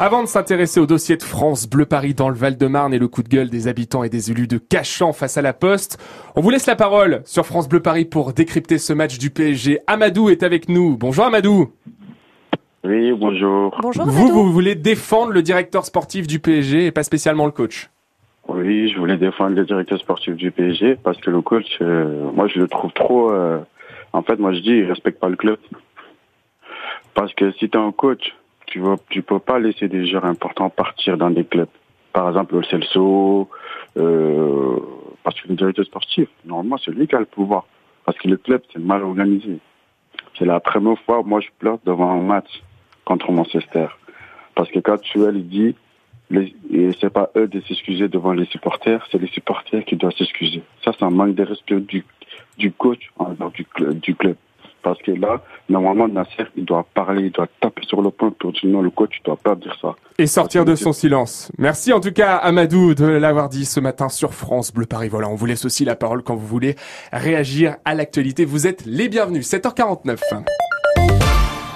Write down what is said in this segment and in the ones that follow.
Avant de s'intéresser au dossier de France Bleu Paris dans le Val-de-Marne et le coup de gueule des habitants et des élus de Cachan face à la Poste, on vous laisse la parole sur France Bleu Paris pour décrypter ce match du PSG. Amadou est avec nous. Bonjour Amadou. Oui, bonjour. Bonjour Vous, Amadou. vous voulez défendre le directeur sportif du PSG et pas spécialement le coach? Oui, je voulais défendre le directeur sportif du PSG parce que le coach, euh, moi, je le trouve trop. euh, en fait, moi, je dis, il respecte pas le club. Parce que si tu es un coach, tu ne tu peux pas laisser des joueurs importants partir dans des clubs. Par exemple, le Celso, euh, parce que le directeur sportif, normalement, c'est lui qui a le pouvoir. Parce que le club, c'est mal organisé. C'est la première fois, moi, je pleure devant un match contre Manchester. Parce que quand tu il dit, les, et c'est pas eux de s'excuser devant les supporters, c'est les supporters qui doivent s'excuser. Ça, c'est un manque de respect du, du coach cl- du club. Parce que là, normalement, Nasser, il doit parler, il doit taper sur le point pour dire non, le coach, tu dois pas dire ça. Et sortir de son silence. Merci en tout cas Amadou de l'avoir dit ce matin sur France Bleu Paris. Voilà, on vous laisse aussi la parole quand vous voulez réagir à l'actualité. Vous êtes les bienvenus. 7h49.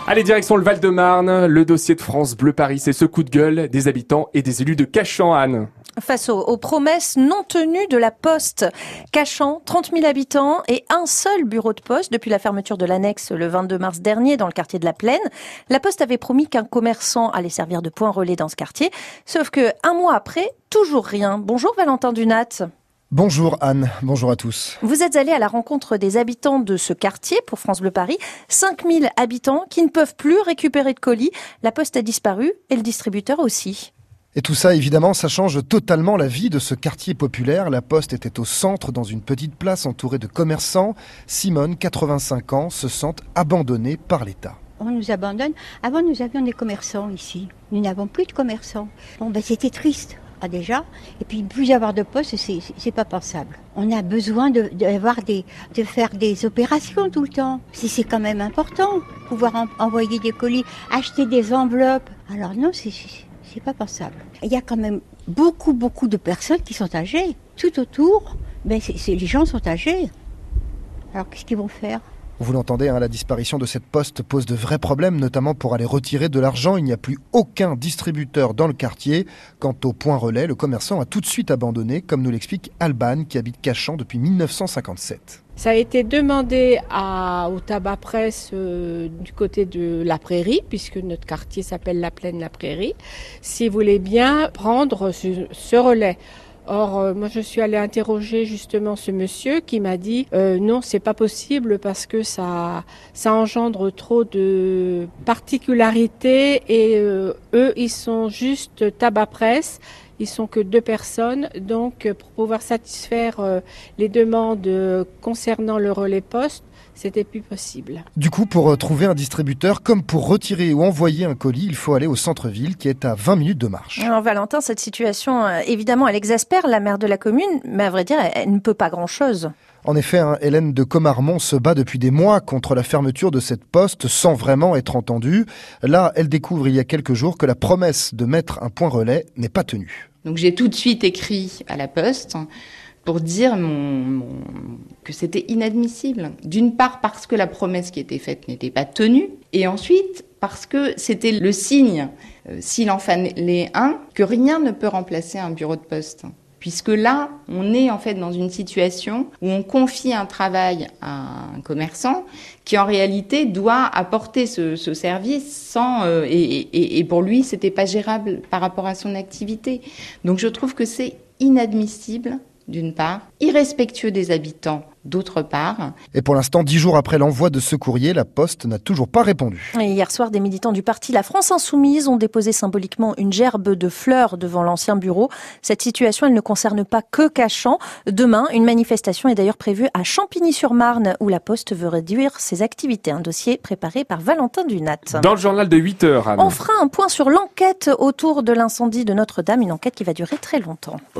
Allez, direction le Val-de-Marne. Le dossier de France Bleu Paris, c'est ce coup de gueule des habitants et des élus de Cachan, Anne. Face aux, aux promesses non tenues de la Poste, Cachan, 30 000 habitants et un seul bureau de poste depuis la fermeture de l'annexe le 22 mars dernier dans le quartier de la Plaine. La Poste avait promis qu'un commerçant allait servir de point relais dans ce quartier, sauf que un mois après, toujours rien. Bonjour Valentin Dunat. Bonjour Anne, bonjour à tous. Vous êtes allé à la rencontre des habitants de ce quartier pour France Bleu Paris. 5000 habitants qui ne peuvent plus récupérer de colis. La Poste a disparu et le distributeur aussi. Et tout ça, évidemment, ça change totalement la vie de ce quartier populaire. La poste était au centre, dans une petite place entourée de commerçants. Simone, 85 ans, se sent abandonnée par l'État. on nous abandonne. Avant, nous avions des commerçants ici. Nous n'avons plus de commerçants. Bon, ben, c'était triste, ah, déjà. Et puis, plus avoir de postes, c'est, pas pensable. On a besoin de, des, de faire des opérations tout le temps. C'est, quand même important. Pouvoir en- envoyer des colis, acheter des enveloppes. Alors, non, c'est, c'est, pas pensable. Il y a quand même beaucoup, beaucoup de personnes qui sont âgées. Tout autour, ben, les gens sont âgés. Alors, qu'est-ce qu'ils vont faire? Vous l'entendez, hein, la disparition de cette poste pose de vrais problèmes, notamment pour aller retirer de l'argent. Il n'y a plus aucun distributeur dans le quartier. Quant au point relais, le commerçant a tout de suite abandonné, comme nous l'explique Alban, qui habite Cachan depuis 1957. Ça a été demandé à, au tabac presse euh, du côté de la prairie, puisque notre quartier s'appelle la plaine la prairie, s'ils voulaient bien prendre ce, ce relais. Or, euh, moi, je suis allée interroger justement ce monsieur qui m'a dit euh, non, c'est pas possible parce que ça, ça engendre trop de particularités et euh, eux, ils sont juste tabac presse. Ils sont que deux personnes, donc euh, pour pouvoir satisfaire euh, les demandes euh, concernant le relais poste, c'était plus possible. Du coup, pour trouver un distributeur, comme pour retirer ou envoyer un colis, il faut aller au centre-ville, qui est à 20 minutes de marche. Alors Valentin, cette situation, évidemment, elle exaspère la maire de la commune, mais à vrai dire, elle, elle ne peut pas grand-chose. En effet, hein, Hélène de Comarmont se bat depuis des mois contre la fermeture de cette poste sans vraiment être entendue. Là, elle découvre il y a quelques jours que la promesse de mettre un point relais n'est pas tenue. Donc j'ai tout de suite écrit à la Poste pour dire que c'était inadmissible. D'une part parce que la promesse qui était faite n'était pas tenue, et ensuite parce que c'était le signe, euh, s'il en fallait un, que rien ne peut remplacer un bureau de poste. Puisque là, on est en fait dans une situation où on confie un travail à un commerçant qui en réalité doit apporter ce, ce service sans euh, et, et- et pour lui c'était pas gérable par rapport à son activité. Donc je trouve que c'est inadmissible d'une part, irrespectueux des habitants d'autre part. Et pour l'instant, dix jours après l'envoi de ce courrier, la poste n'a toujours pas répondu. Et hier soir, des militants du parti La France Insoumise ont déposé symboliquement une gerbe de fleurs devant l'ancien bureau. Cette situation, elle ne concerne pas que Cachan. Demain, une manifestation est d'ailleurs prévue à Champigny-sur-Marne, où la Poste veut réduire ses activités. Un dossier préparé par Valentin Dunat. Dans le journal de 8 heures, Anne. On fera un point sur l'enquête autour de l'incendie de Notre-Dame, une enquête qui va durer très longtemps.